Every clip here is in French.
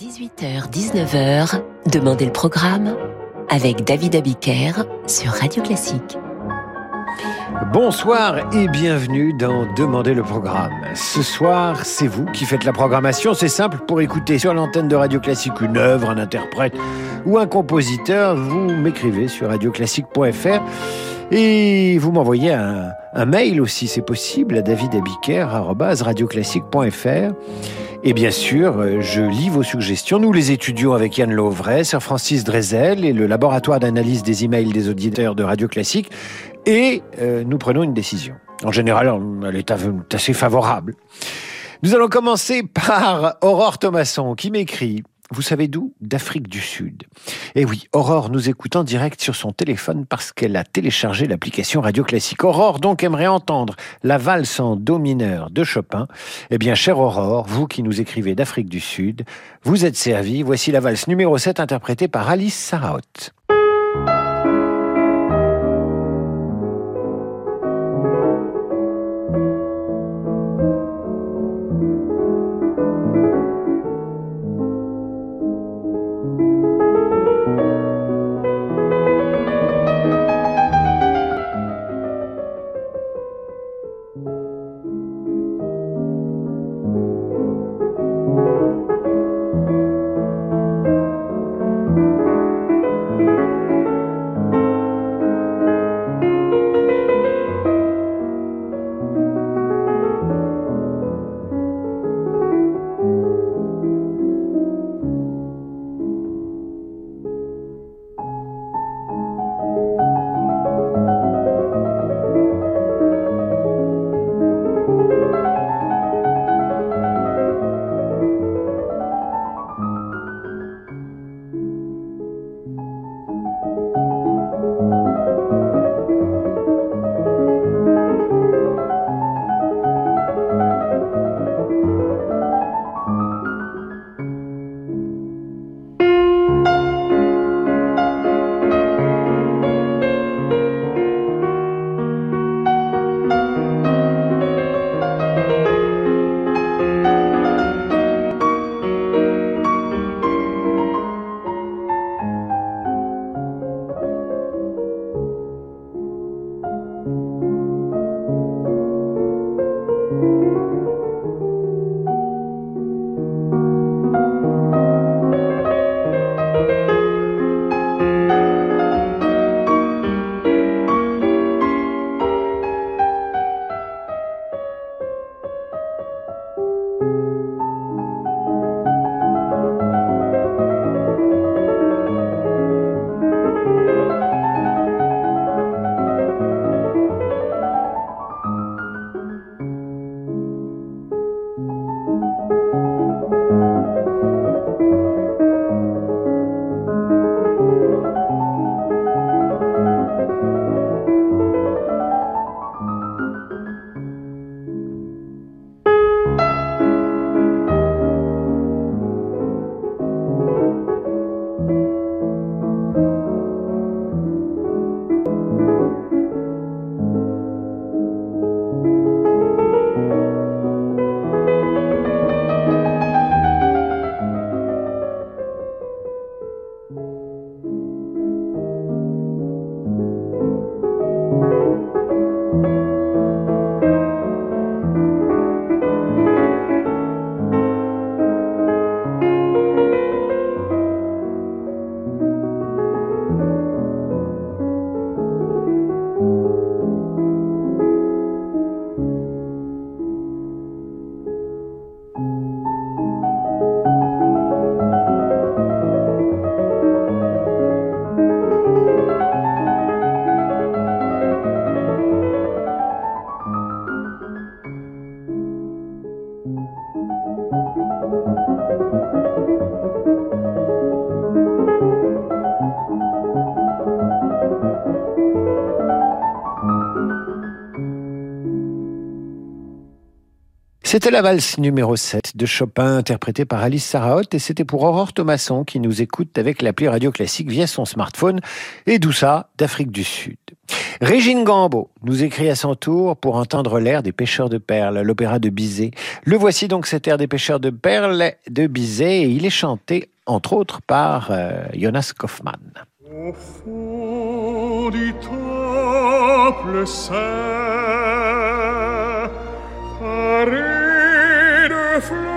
18h-19h, Demandez le programme avec David Abiker sur Radio Classique. Bonsoir et bienvenue dans Demandez le programme. Ce soir, c'est vous qui faites la programmation. C'est simple, pour écouter sur l'antenne de Radio Classique une œuvre, un interprète ou un compositeur, vous m'écrivez sur radioclassique.fr et vous m'envoyez un, mail aussi, c'est possible, à davidabiker.radioclassique.fr. Et bien sûr, euh, je lis vos suggestions. Nous les étudions avec Yann Lovray, Sir Francis Drezel et le laboratoire d'analyse des emails des auditeurs de Radio Classique. Et euh, nous prenons une décision. En général, elle est assez favorable. Nous allons commencer par Aurore Thomasson qui m'écrit vous savez d'où? D'Afrique du Sud. Et eh oui, Aurore nous écoute en direct sur son téléphone parce qu'elle a téléchargé l'application Radio Classique. Aurore donc aimerait entendre la valse en do mineur de Chopin. Eh bien, chère Aurore, vous qui nous écrivez d'Afrique du Sud, vous êtes servi. Voici la valse numéro 7 interprétée par Alice Saraot. C'était la valse numéro 7 de Chopin, interprétée par Alice Sarahot, et c'était pour Aurore Thomasson qui nous écoute avec l'appli Radio Classique via son smartphone, et d'où ça, d'Afrique du Sud. Régine Gambo nous écrit à son tour pour entendre l'air des pêcheurs de perles, l'opéra de Bizet. Le voici donc cet air des pêcheurs de perles de Bizet, et il est chanté, entre autres, par euh, Jonas Kaufmann. careful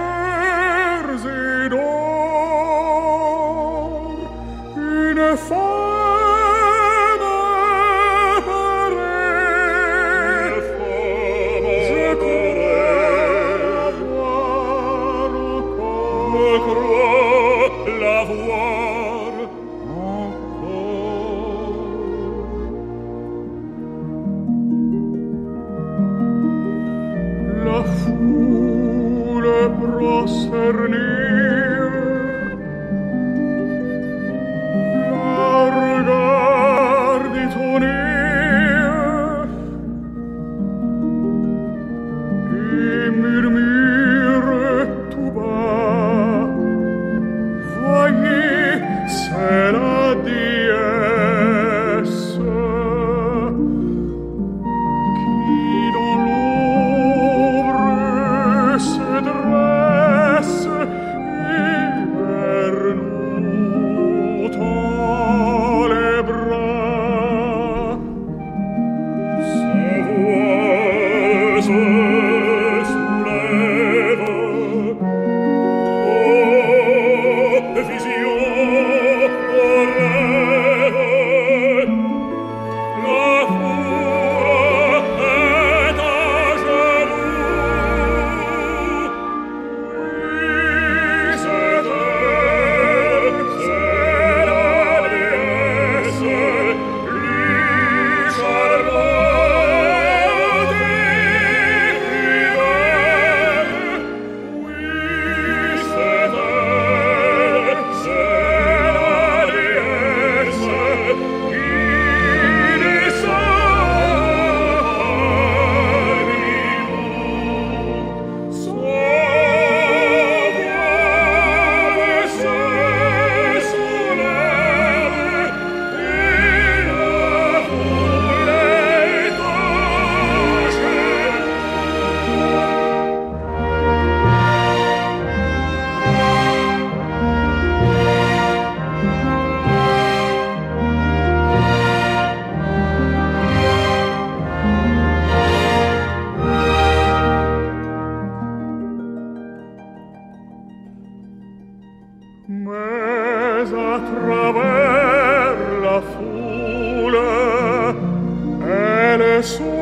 Yes.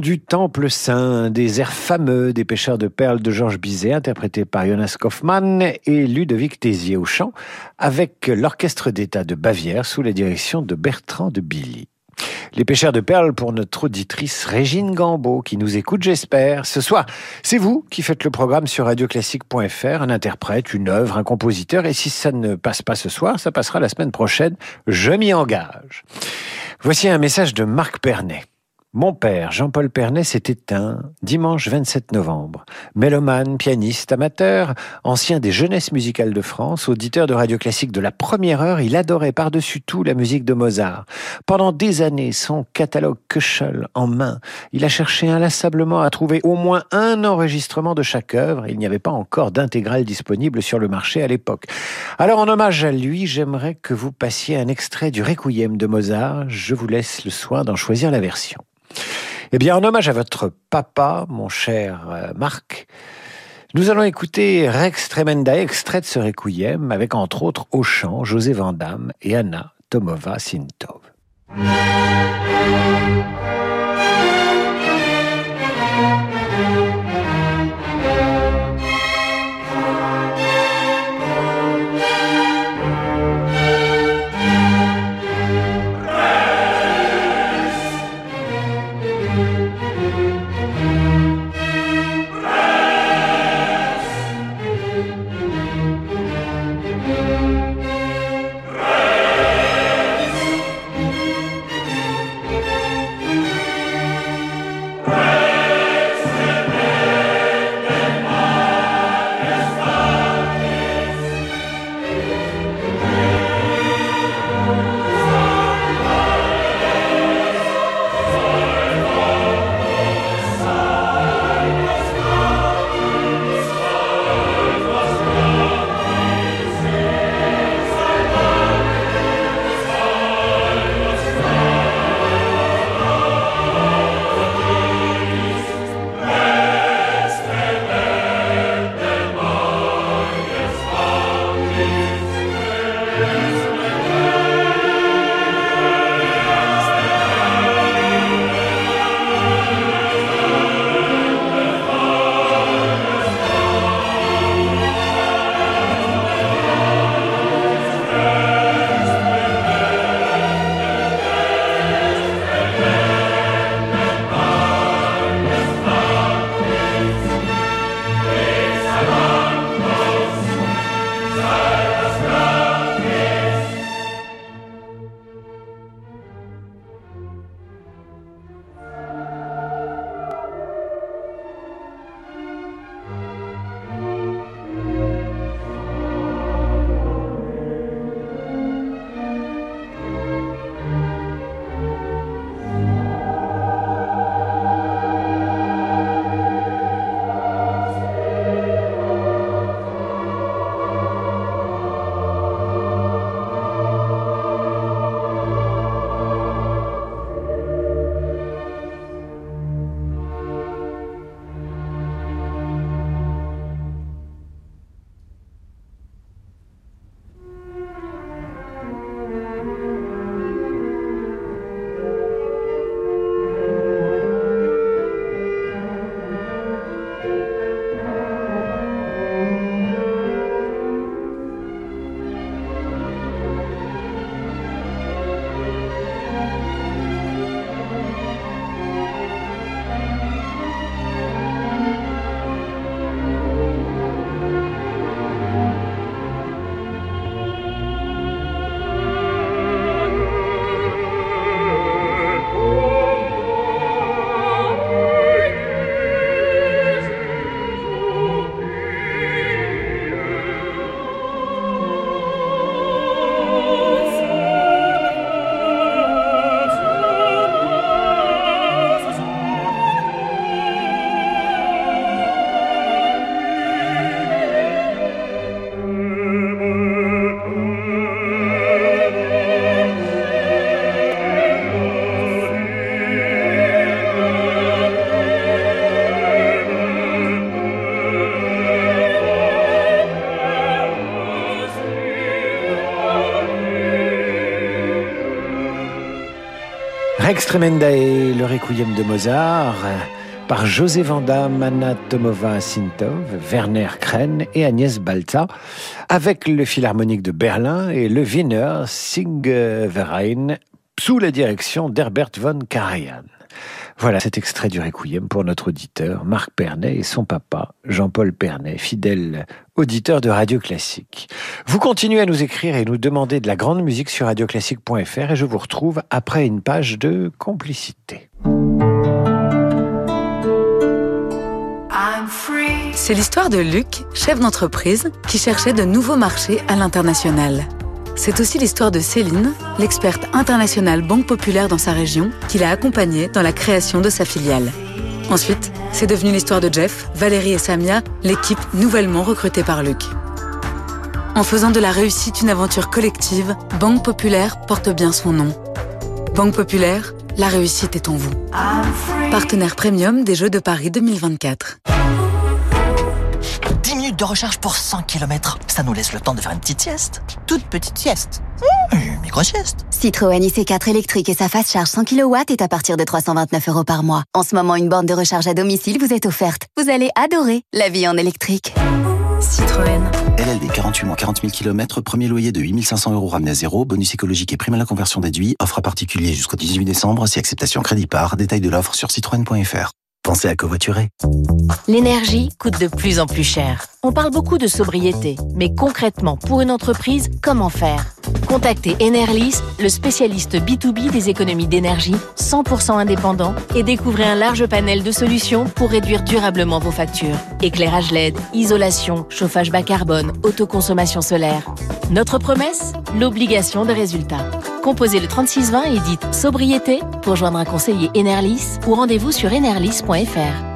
Du temple saint, des airs fameux des pêcheurs de perles de Georges Bizet, interprétés par Jonas Kaufmann et Ludovic Tézier au chant, avec l'orchestre d'État de Bavière sous la direction de Bertrand de Billy. Les pêcheurs de perles pour notre auditrice Régine Gambeau qui nous écoute, j'espère. Ce soir, c'est vous qui faites le programme sur radioclassique.fr, un interprète, une œuvre, un compositeur. Et si ça ne passe pas ce soir, ça passera la semaine prochaine. Je m'y engage. Voici un message de Marc Pernet. Mon père, Jean-Paul Pernet, s'est éteint dimanche 27 novembre. Mélomane, pianiste, amateur, ancien des jeunesses musicales de France, auditeur de radio classique de la première heure, il adorait par-dessus tout la musique de Mozart. Pendant des années, son catalogue Köchel en main, il a cherché inlassablement à trouver au moins un enregistrement de chaque œuvre. Il n'y avait pas encore d'intégrale disponible sur le marché à l'époque. Alors, en hommage à lui, j'aimerais que vous passiez un extrait du Requiem de Mozart. Je vous laisse le soin d'en choisir la version. Eh bien, en hommage à votre papa, mon cher euh, Marc, nous allons écouter Rex Tremenda, extrait de ce requiem, avec entre autres au chant José Vandamme et Anna Tomova Sintov. Rex Tremendae, le requiem de Mozart, par José Vanda, Anna Tomova Sintov, Werner Kren et Agnès Balza, avec le Philharmonique de Berlin et le Wiener Singverein, sous la direction d'Herbert von Karajan. Voilà cet extrait du Requiem pour notre auditeur Marc Pernet et son papa Jean-Paul Pernet, fidèle auditeur de Radio Classique. Vous continuez à nous écrire et nous demander de la grande musique sur radioclassique.fr et je vous retrouve après une page de complicité. C'est l'histoire de Luc, chef d'entreprise, qui cherchait de nouveaux marchés à l'international. C'est aussi l'histoire de Céline, l'experte internationale Banque Populaire dans sa région, qui l'a accompagnée dans la création de sa filiale. Ensuite, c'est devenu l'histoire de Jeff, Valérie et Samia, l'équipe nouvellement recrutée par Luc. En faisant de la réussite une aventure collective, Banque Populaire porte bien son nom. Banque Populaire, la réussite est en vous. Partenaire premium des Jeux de Paris 2024 de recharge pour 100 km. Ça nous laisse le temps de faire une petite sieste. Toute petite sieste. Mmh, une micro-sieste. Citroën IC4 électrique et sa fast charge 100 kW est à partir de 329 euros par mois. En ce moment, une borne de recharge à domicile vous est offerte. Vous allez adorer la vie en électrique. Citroën. LLD 48 mois 40 000 km, premier loyer de 8500 euros ramené à zéro, bonus écologique et prime à la conversion déduit, offre à particulier jusqu'au 18 décembre, si acceptation crédit par, détail de l'offre sur citroën.fr. Pensez à covoiturer. L'énergie coûte de plus en plus cher. On parle beaucoup de sobriété, mais concrètement, pour une entreprise, comment faire? Contactez Enerlis, le spécialiste B2B des économies d'énergie, 100% indépendant, et découvrez un large panel de solutions pour réduire durablement vos factures. Éclairage LED, isolation, chauffage bas carbone, autoconsommation solaire. Notre promesse? L'obligation de résultat. Composez le 3620 et dites sobriété pour joindre un conseiller Enerlis ou rendez-vous sur enerlis.fr.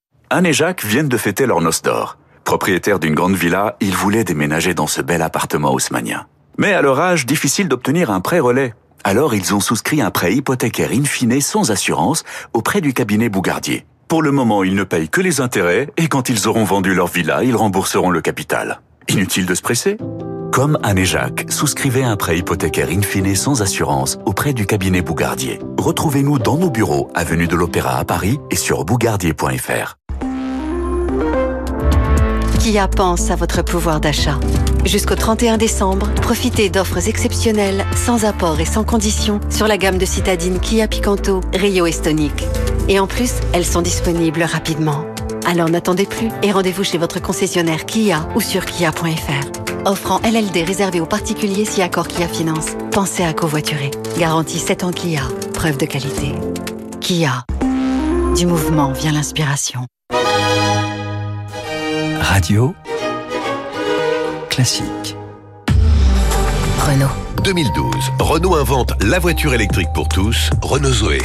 Anne et Jacques viennent de fêter leur noce d'or. Propriétaires d'une grande villa, ils voulaient déménager dans ce bel appartement haussmanien. Mais à leur âge, difficile d'obtenir un prêt relais. Alors ils ont souscrit un prêt hypothécaire in fine sans assurance auprès du cabinet Bougardier. Pour le moment, ils ne payent que les intérêts et quand ils auront vendu leur villa, ils rembourseront le capital. Inutile de se presser Comme Anne et Jacques, souscrivez un prêt hypothécaire in fine sans assurance auprès du cabinet Bougardier. Retrouvez-nous dans nos bureaux, avenue de l'Opéra à Paris et sur bougardier.fr. Kia pense à votre pouvoir d'achat? Jusqu'au 31 décembre, profitez d'offres exceptionnelles, sans apport et sans condition, sur la gamme de citadines Kia Picanto, Rio et Stonic. Et en plus, elles sont disponibles rapidement. Alors n'attendez plus et rendez-vous chez votre concessionnaire Kia ou sur kia.fr. Offrant LLD réservé aux particuliers si accord Kia Finance. Pensez à covoiturer. Garantie 7 ans Kia. Preuve de qualité. Kia. Du mouvement vient l'inspiration. Radio classique. Renault. 2012, Renault invente la voiture électrique pour tous, Renault Zoé.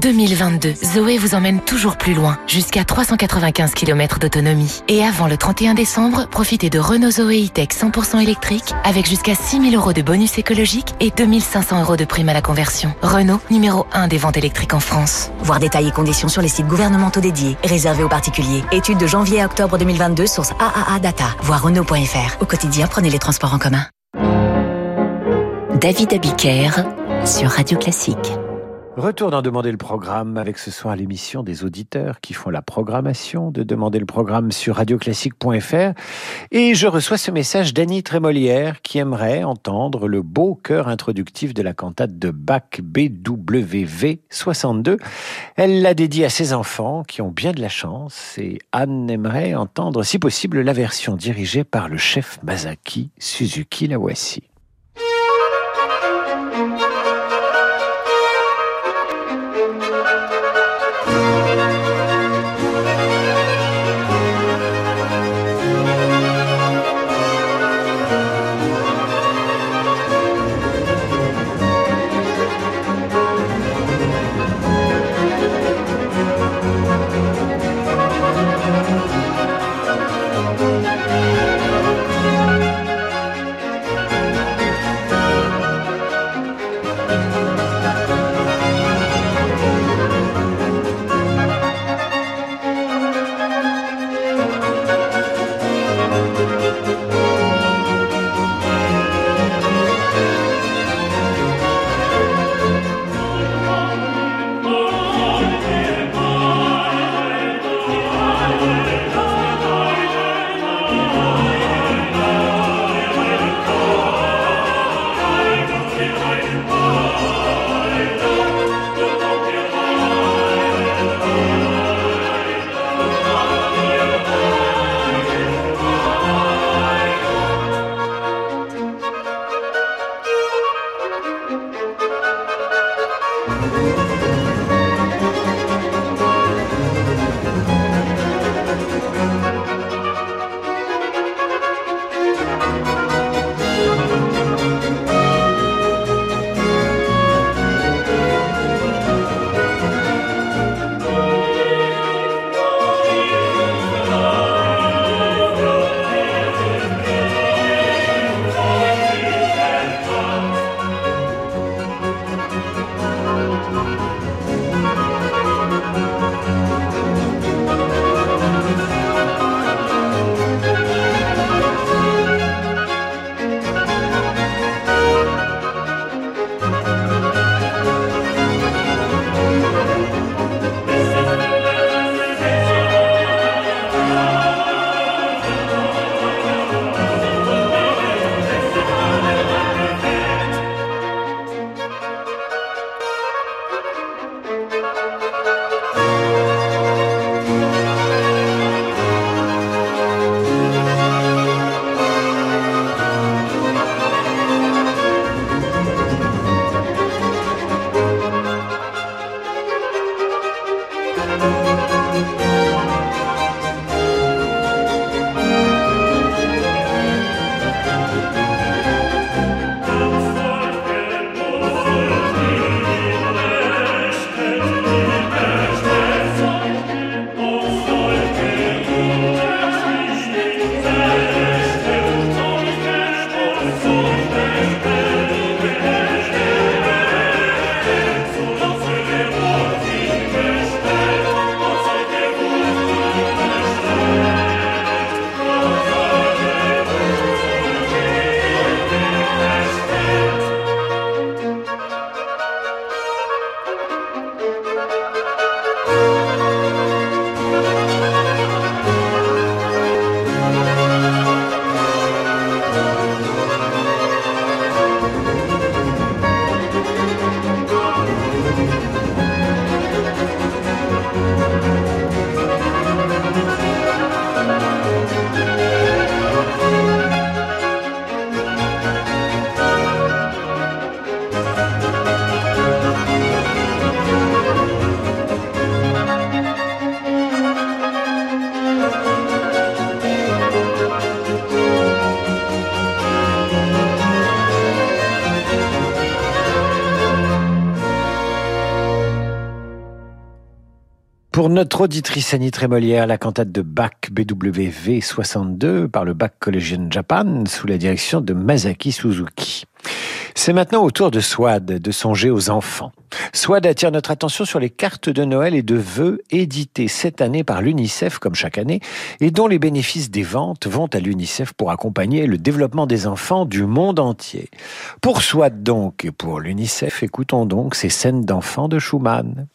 2022, Zoé vous emmène toujours plus loin, jusqu'à 395 km d'autonomie. Et avant le 31 décembre, profitez de Renault Zoé E-Tech 100% électrique avec jusqu'à 6000 euros de bonus écologique et 2500 euros de prime à la conversion. Renault, numéro 1 des ventes électriques en France. Voir détails et conditions sur les sites gouvernementaux dédiés, réservés aux particuliers. Étude de janvier à octobre 2022, source AAA Data. Voir Renault.fr. Au quotidien, prenez les transports en commun. David Abiker sur Radio Classique. Retour d'en demander le programme avec ce soir l'émission des auditeurs qui font la programmation de demander le programme sur radioclassique.fr et je reçois ce message d'Annie Trémolière qui aimerait entendre le beau chœur introductif de la cantate de Bach BWV 62. Elle l'a dédié à ses enfants qui ont bien de la chance et Anne aimerait entendre si possible la version dirigée par le chef Masaki Suzuki la notre auditrice Annie Trémolière, la cantate de Bach BWV 62 par le Bach Collegian Japan sous la direction de Masaki Suzuki. C'est maintenant au tour de Swad de songer aux enfants. Swad attire notre attention sur les cartes de Noël et de vœux éditées cette année par l'UNICEF comme chaque année et dont les bénéfices des ventes vont à l'UNICEF pour accompagner le développement des enfants du monde entier. Pour Swad donc et pour l'UNICEF, écoutons donc ces scènes d'enfants de Schumann.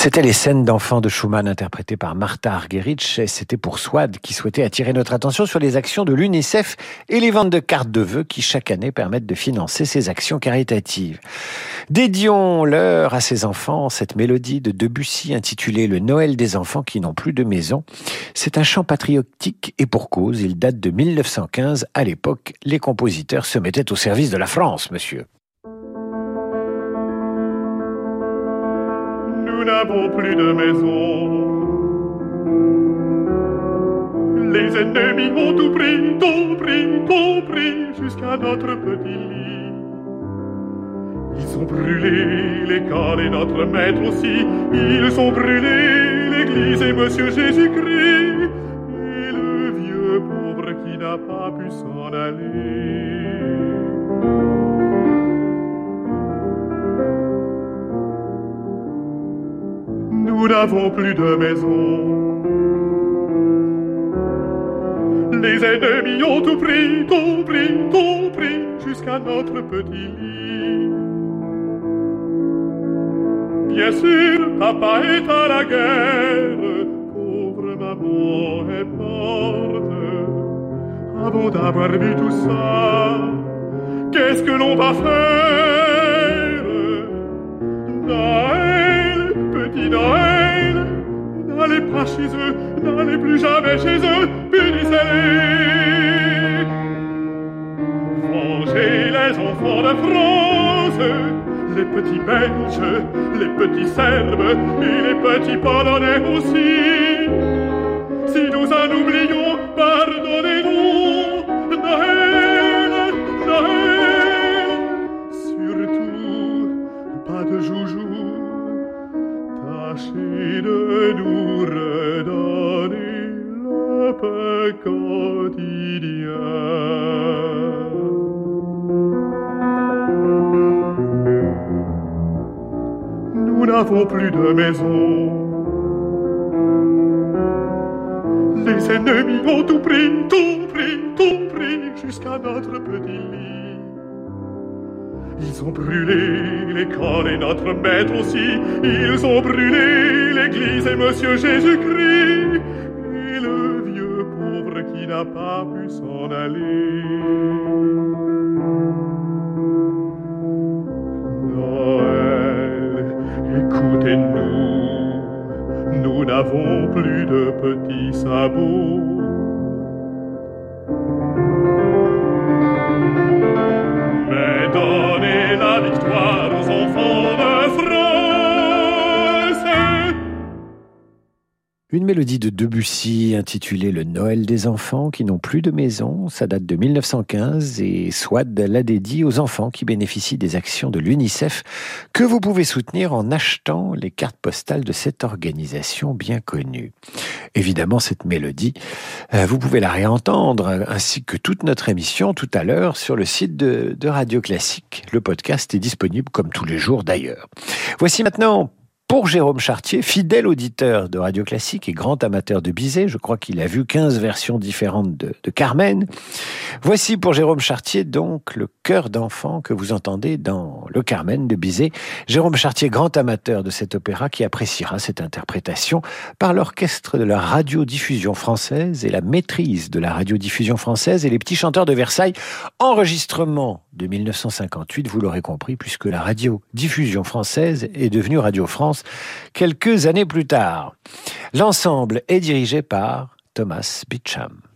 C'était les scènes d'enfants de Schumann interprétées par Martha Argerich et c'était pour Swad qui souhaitait attirer notre attention sur les actions de l'UNICEF et les ventes de cartes de vœux qui chaque année permettent de financer ces actions caritatives. Dédions-leur à ces enfants cette mélodie de Debussy intitulée Le Noël des enfants qui n'ont plus de maison. C'est un chant patriotique et pour cause, il date de 1915. À l'époque, les compositeurs se mettaient au service de la France, monsieur. N'avons plus de maison. Les ennemis ont tout pris, tout pris, tout pris, jusqu'à notre petit lit. Ils ont brûlé l'école et notre maître aussi. Ils ont brûlé l'église et Monsieur Jésus-Christ. Et le vieux pauvre qui n'a pas pu s'en aller. Nous n'avons plus de maison. Les ennemis ont tout pris, tout pris, tout pris, jusqu'à notre petit lit. Bien sûr, papa est à la guerre, pauvre maman est morte. Avant d'avoir vu tout ça, qu'est-ce que l'on va faire? Noël, petit Noël, pas chez eux, n'allez plus jamais chez eux, punissez-les. Vengez les enfants de France, les petits Belges, les petits Serbes et les petits Polonais aussi. Si nous en oublions, pardonnez-nous, quotidien. Nous n'avons plus de maison. Les ennemis ont tout pris, tout pris, tout pris, jusqu'à notre petit lit. Ils ont brûlé l'école et notre maître aussi. Ils ont brûlé l'église et Monsieur Jésus-Christ. N'a pas pu s'en aller. Noël, écoutez-nous, nous n'avons plus de petits sabots. Mais donnez Une mélodie de Debussy intitulée Le Noël des enfants qui n'ont plus de maison. Ça date de 1915 et Swad l'a dédié aux enfants qui bénéficient des actions de l'UNICEF que vous pouvez soutenir en achetant les cartes postales de cette organisation bien connue. Évidemment, cette mélodie, euh, vous pouvez la réentendre ainsi que toute notre émission tout à l'heure sur le site de, de Radio Classique. Le podcast est disponible comme tous les jours d'ailleurs. Voici maintenant pour Jérôme Chartier, fidèle auditeur de Radio Classique et grand amateur de Bizet, je crois qu'il a vu 15 versions différentes de, Carmen. Voici pour Jérôme Chartier donc le cœur d'enfant que vous entendez dans le Carmen de Bizet. Jérôme Chartier, grand amateur de cet opéra qui appréciera cette interprétation par l'orchestre de la radiodiffusion française et la maîtrise de la radiodiffusion française et les petits chanteurs de Versailles. Enregistrement de 1958, vous l'aurez compris, puisque la radiodiffusion française est devenue Radio France quelques années plus tard. L'ensemble est dirigé par Thomas Beecham.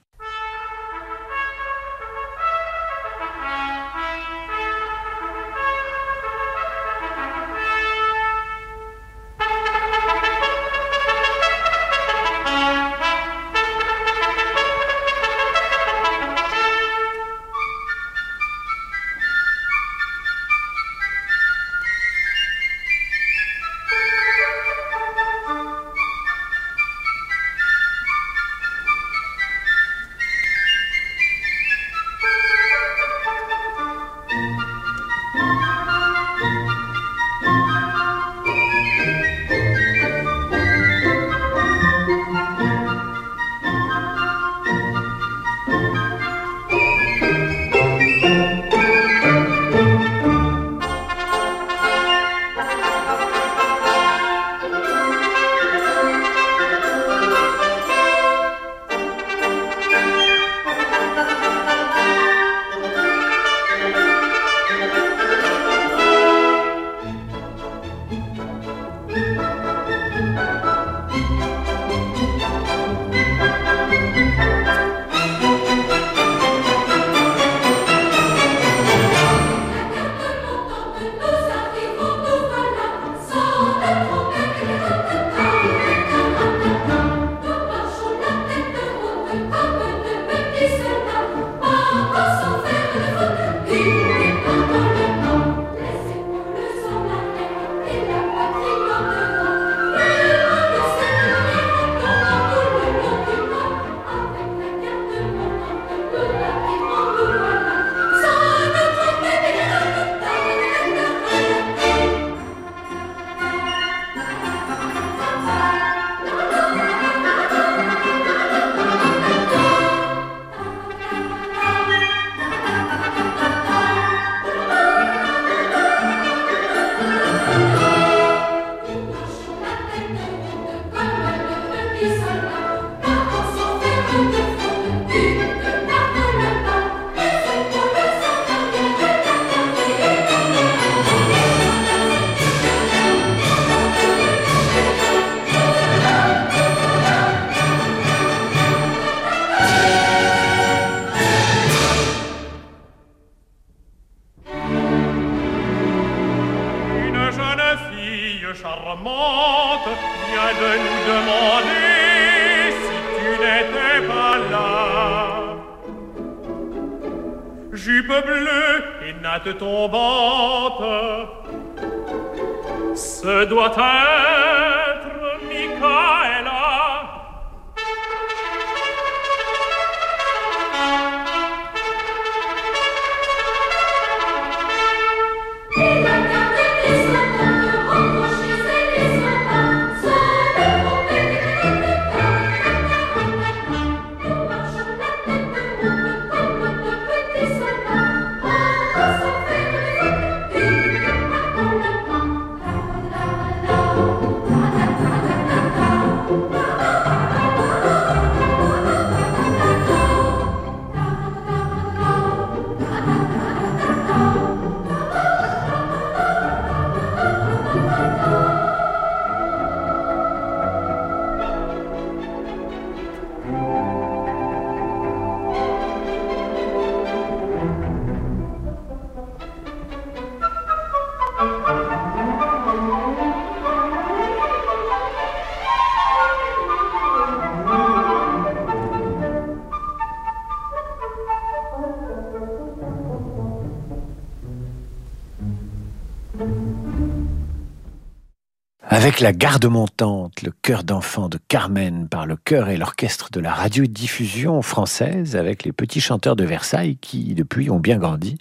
La garde montante, le chœur d'enfant de Carmen par le chœur et l'orchestre de la radiodiffusion française avec les petits chanteurs de Versailles qui depuis ont bien grandi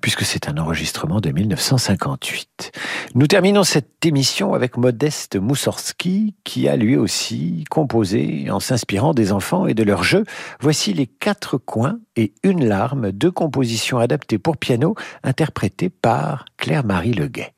puisque c'est un enregistrement de 1958. Nous terminons cette émission avec Modeste Moussorski qui a lui aussi composé en s'inspirant des enfants et de leurs jeux. Voici les quatre coins et une larme, deux compositions adaptées pour piano interprétées par Claire-Marie Leguet.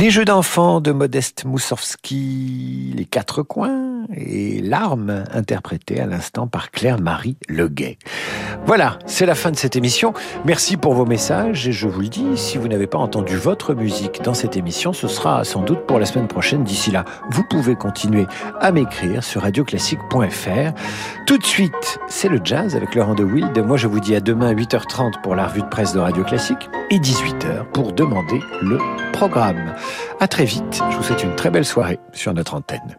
Les jeux d'enfants de Modeste Moussowski, Les Quatre Coins et Larmes, interprétées à l'instant par Claire-Marie Leguet. Voilà, c'est la fin de cette émission. Merci pour vos messages et je vous le dis, si vous n'avez pas entendu votre musique dans cette émission, ce sera sans doute pour la semaine prochaine. D'ici là, vous pouvez continuer à m'écrire sur radioclassique.fr. Tout de suite, c'est le jazz avec Laurent de Wild. Moi, je vous dis à demain 8h30 pour la revue de presse de Radio Classique et 18h pour demander le programme. À très vite. Je vous souhaite une très belle soirée sur notre antenne.